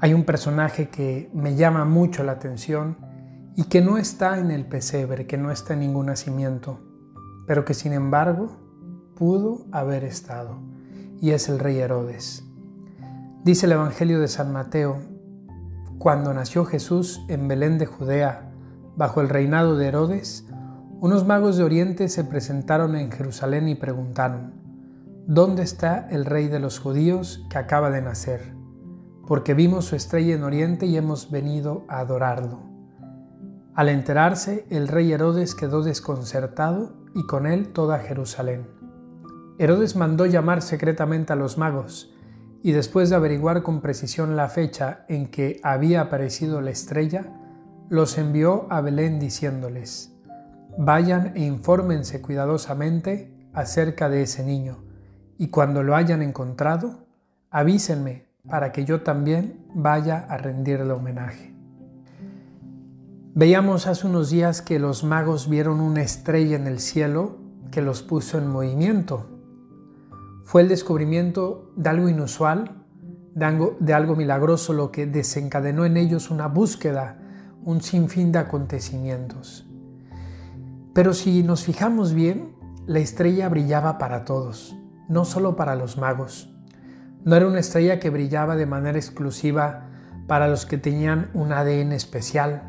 Hay un personaje que me llama mucho la atención y que no está en el pesebre, que no está en ningún nacimiento, pero que sin embargo pudo haber estado, y es el rey Herodes. Dice el Evangelio de San Mateo, cuando nació Jesús en Belén de Judea, bajo el reinado de Herodes, unos magos de Oriente se presentaron en Jerusalén y preguntaron, ¿Dónde está el rey de los judíos que acaba de nacer? Porque vimos su estrella en Oriente y hemos venido a adorarlo. Al enterarse, el rey Herodes quedó desconcertado y con él toda Jerusalén. Herodes mandó llamar secretamente a los magos, y después de averiguar con precisión la fecha en que había aparecido la estrella, los envió a Belén diciéndoles, Vayan e infórmense cuidadosamente acerca de ese niño, y cuando lo hayan encontrado, avísenme para que yo también vaya a rendirle homenaje. Veíamos hace unos días que los magos vieron una estrella en el cielo que los puso en movimiento fue el descubrimiento de algo inusual, de algo, milagroso, lo que desencadenó en ellos una búsqueda, un sinfín de acontecimientos. Pero si nos fijamos bien, la estrella brillaba para todos, no solo para los magos. No era una estrella que brillaba de manera exclusiva para los que tenían un ADN especial,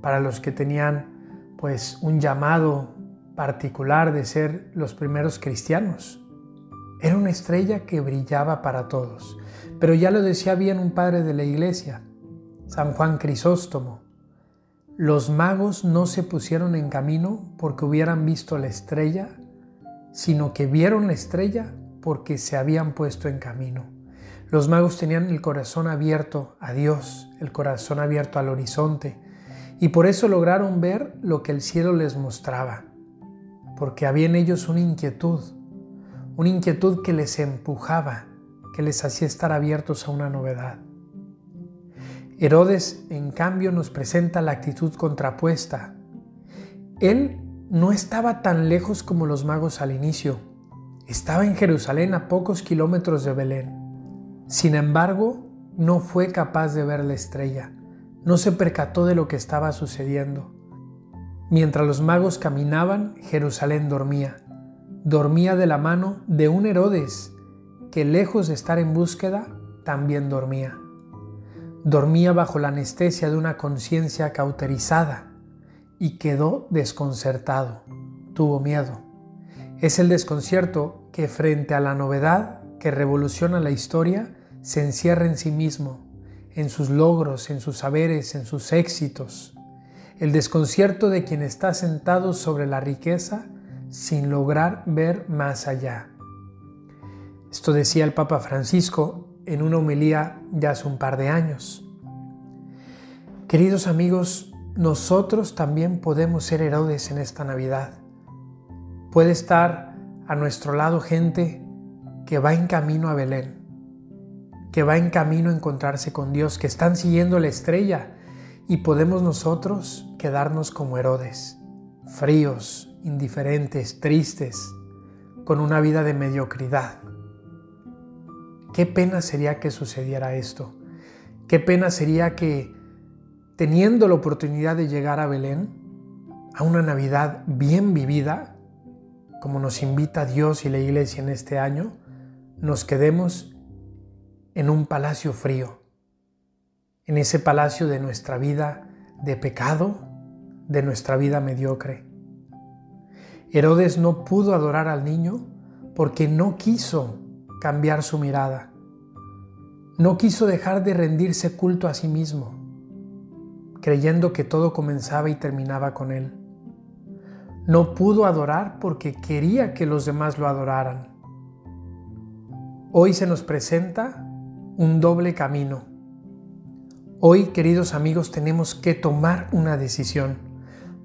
para los que tenían pues un llamado particular de ser los primeros cristianos. Era una estrella que brillaba para todos. Pero ya lo decía bien un padre de la iglesia, San Juan Crisóstomo. Los magos no se pusieron en camino porque hubieran visto la estrella, sino que vieron la estrella porque se habían puesto en camino. Los magos tenían el corazón abierto a Dios, el corazón abierto al horizonte, y por eso lograron ver lo que el cielo les mostraba, porque había en ellos una inquietud, una inquietud que les empujaba, que les hacía estar abiertos a una novedad. Herodes, en cambio, nos presenta la actitud contrapuesta. Él no estaba tan lejos como los magos al inicio. Estaba en Jerusalén a pocos kilómetros de Belén. Sin embargo, no fue capaz de ver la estrella. No se percató de lo que estaba sucediendo. Mientras los magos caminaban, Jerusalén dormía dormía de la mano de un Herodes que lejos de estar en búsqueda, también dormía. Dormía bajo la anestesia de una conciencia cauterizada y quedó desconcertado, tuvo miedo. Es el desconcierto que frente a la novedad que revoluciona la historia se encierra en sí mismo, en sus logros, en sus saberes, en sus éxitos. El desconcierto de quien está sentado sobre la riqueza sin lograr ver más allá. Esto decía el Papa Francisco en una homilía ya hace un par de años. Queridos amigos, nosotros también podemos ser Herodes en esta Navidad. Puede estar a nuestro lado gente que va en camino a Belén, que va en camino a encontrarse con Dios, que están siguiendo la estrella y podemos nosotros quedarnos como Herodes, fríos, indiferentes, tristes, con una vida de mediocridad. Qué pena sería que sucediera esto. Qué pena sería que, teniendo la oportunidad de llegar a Belén, a una Navidad bien vivida, como nos invita Dios y la Iglesia en este año, nos quedemos en un palacio frío, en ese palacio de nuestra vida de pecado, de nuestra vida mediocre. Herodes no pudo adorar al niño porque no quiso cambiar su mirada. No quiso dejar de rendirse culto a sí mismo, creyendo que todo comenzaba y terminaba con él. No pudo adorar porque quería que los demás lo adoraran. Hoy se nos presenta un doble camino. Hoy, queridos amigos, tenemos que tomar una decisión.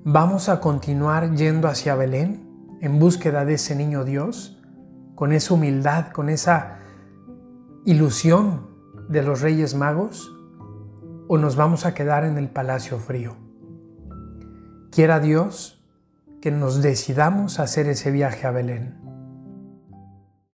¿Vamos a continuar yendo hacia Belén en búsqueda de ese niño Dios? Con esa humildad, con esa ilusión de los Reyes Magos? ¿O nos vamos a quedar en el palacio frío? Quiera Dios que nos decidamos a hacer ese viaje a Belén.